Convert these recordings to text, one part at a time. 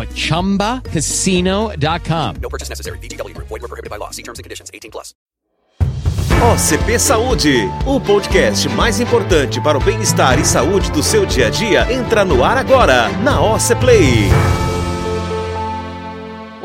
at ChumbaCasino.com. No purchase necessary. VGW. Void were prohibited by law. See terms and conditions. 18 plus. OCP Saúde, o podcast mais importante para o bem-estar e saúde do seu dia a dia, entra no ar agora, na OC Play.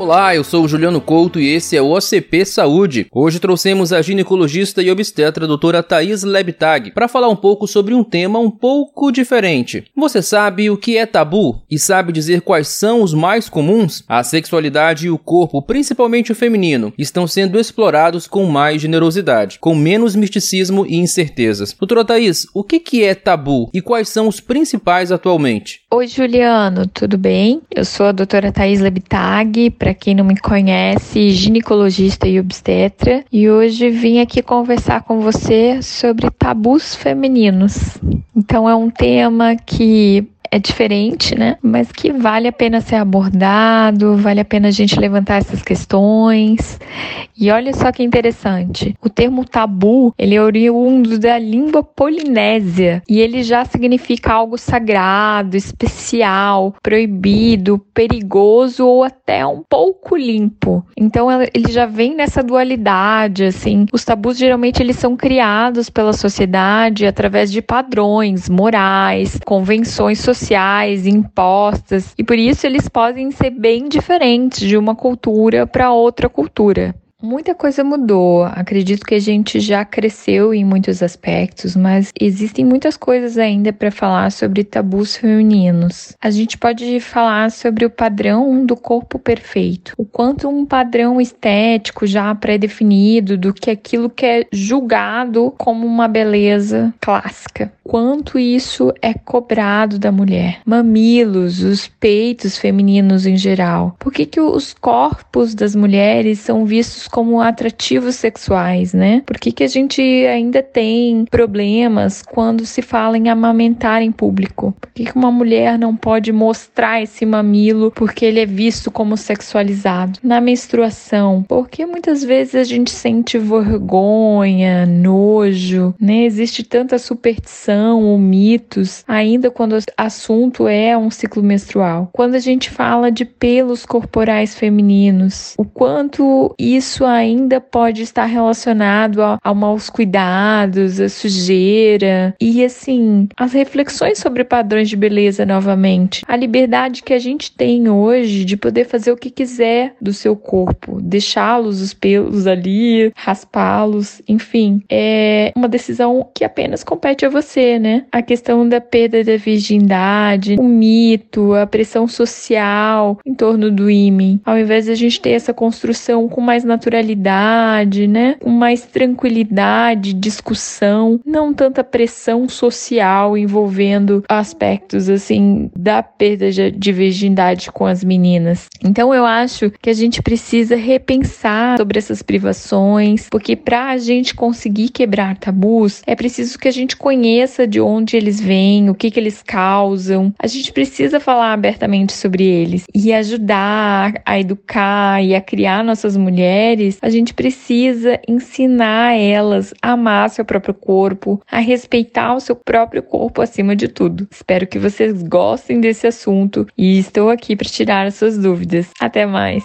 Olá, eu sou o Juliano Couto e esse é o OCP Saúde. Hoje trouxemos a ginecologista e obstetra doutora Thais Lebtag para falar um pouco sobre um tema um pouco diferente. Você sabe o que é tabu e sabe dizer quais são os mais comuns? A sexualidade e o corpo, principalmente o feminino, estão sendo explorados com mais generosidade, com menos misticismo e incertezas. Doutora Thais, o que, que é tabu e quais são os principais atualmente? Oi, Juliano, tudo bem? Eu sou a doutora Thais Lebtag para quem não me conhece, ginecologista e obstetra, e hoje vim aqui conversar com você sobre tabus femininos. Então é um tema que é diferente, né? Mas que vale a pena ser abordado, vale a pena a gente levantar essas questões. E olha só que interessante, o termo tabu, ele é oriundo da língua polinésia e ele já significa algo sagrado, especial, proibido, perigoso ou até um pouco limpo. Então ele já vem nessa dualidade, assim. Os tabus geralmente eles são criados pela sociedade através de padrões morais, convenções sociais sociais impostas e por isso eles podem ser bem diferentes de uma cultura para outra cultura. Muita coisa mudou. Acredito que a gente já cresceu em muitos aspectos, mas existem muitas coisas ainda para falar sobre tabus femininos. A gente pode falar sobre o padrão do corpo perfeito, o quanto um padrão estético já pré-definido do que aquilo que é julgado como uma beleza clássica. Quanto isso é cobrado da mulher. Mamilos, os peitos femininos em geral. Por que, que os corpos das mulheres são vistos como atrativos sexuais, né? Por que, que a gente ainda tem problemas quando se fala em amamentar em público? Por que, que uma mulher não pode mostrar esse mamilo porque ele é visto como sexualizado? Na menstruação, porque muitas vezes a gente sente vergonha, nojo, né? Existe tanta superstição ou mitos, ainda quando o assunto é um ciclo menstrual. Quando a gente fala de pelos corporais femininos, o quanto isso isso ainda pode estar relacionado a, a maus cuidados, a sujeira e assim, as reflexões sobre padrões de beleza novamente. A liberdade que a gente tem hoje de poder fazer o que quiser do seu corpo, deixá-los os pelos ali, raspá-los, enfim, é uma decisão que apenas compete a você, né? A questão da perda da virgindade, o mito, a pressão social em torno do ímã. Ao invés de a gente ter essa construção com mais naturalidade naturalidade, né? Com mais tranquilidade, discussão, não tanta pressão social envolvendo aspectos assim da perda de virgindade com as meninas. Então eu acho que a gente precisa repensar sobre essas privações, porque para a gente conseguir quebrar tabus, é preciso que a gente conheça de onde eles vêm, o que que eles causam. A gente precisa falar abertamente sobre eles e ajudar a educar e a criar nossas mulheres mulheres, a gente precisa ensinar elas a amar seu próprio corpo, a respeitar o seu próprio corpo acima de tudo. Espero que vocês gostem desse assunto e estou aqui para tirar as suas dúvidas. Até mais!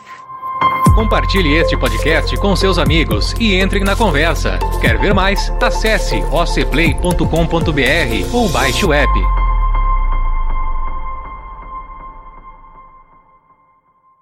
Compartilhe este podcast com seus amigos e entrem na conversa. Quer ver mais? Acesse ocplay.com.br ou baixe o app.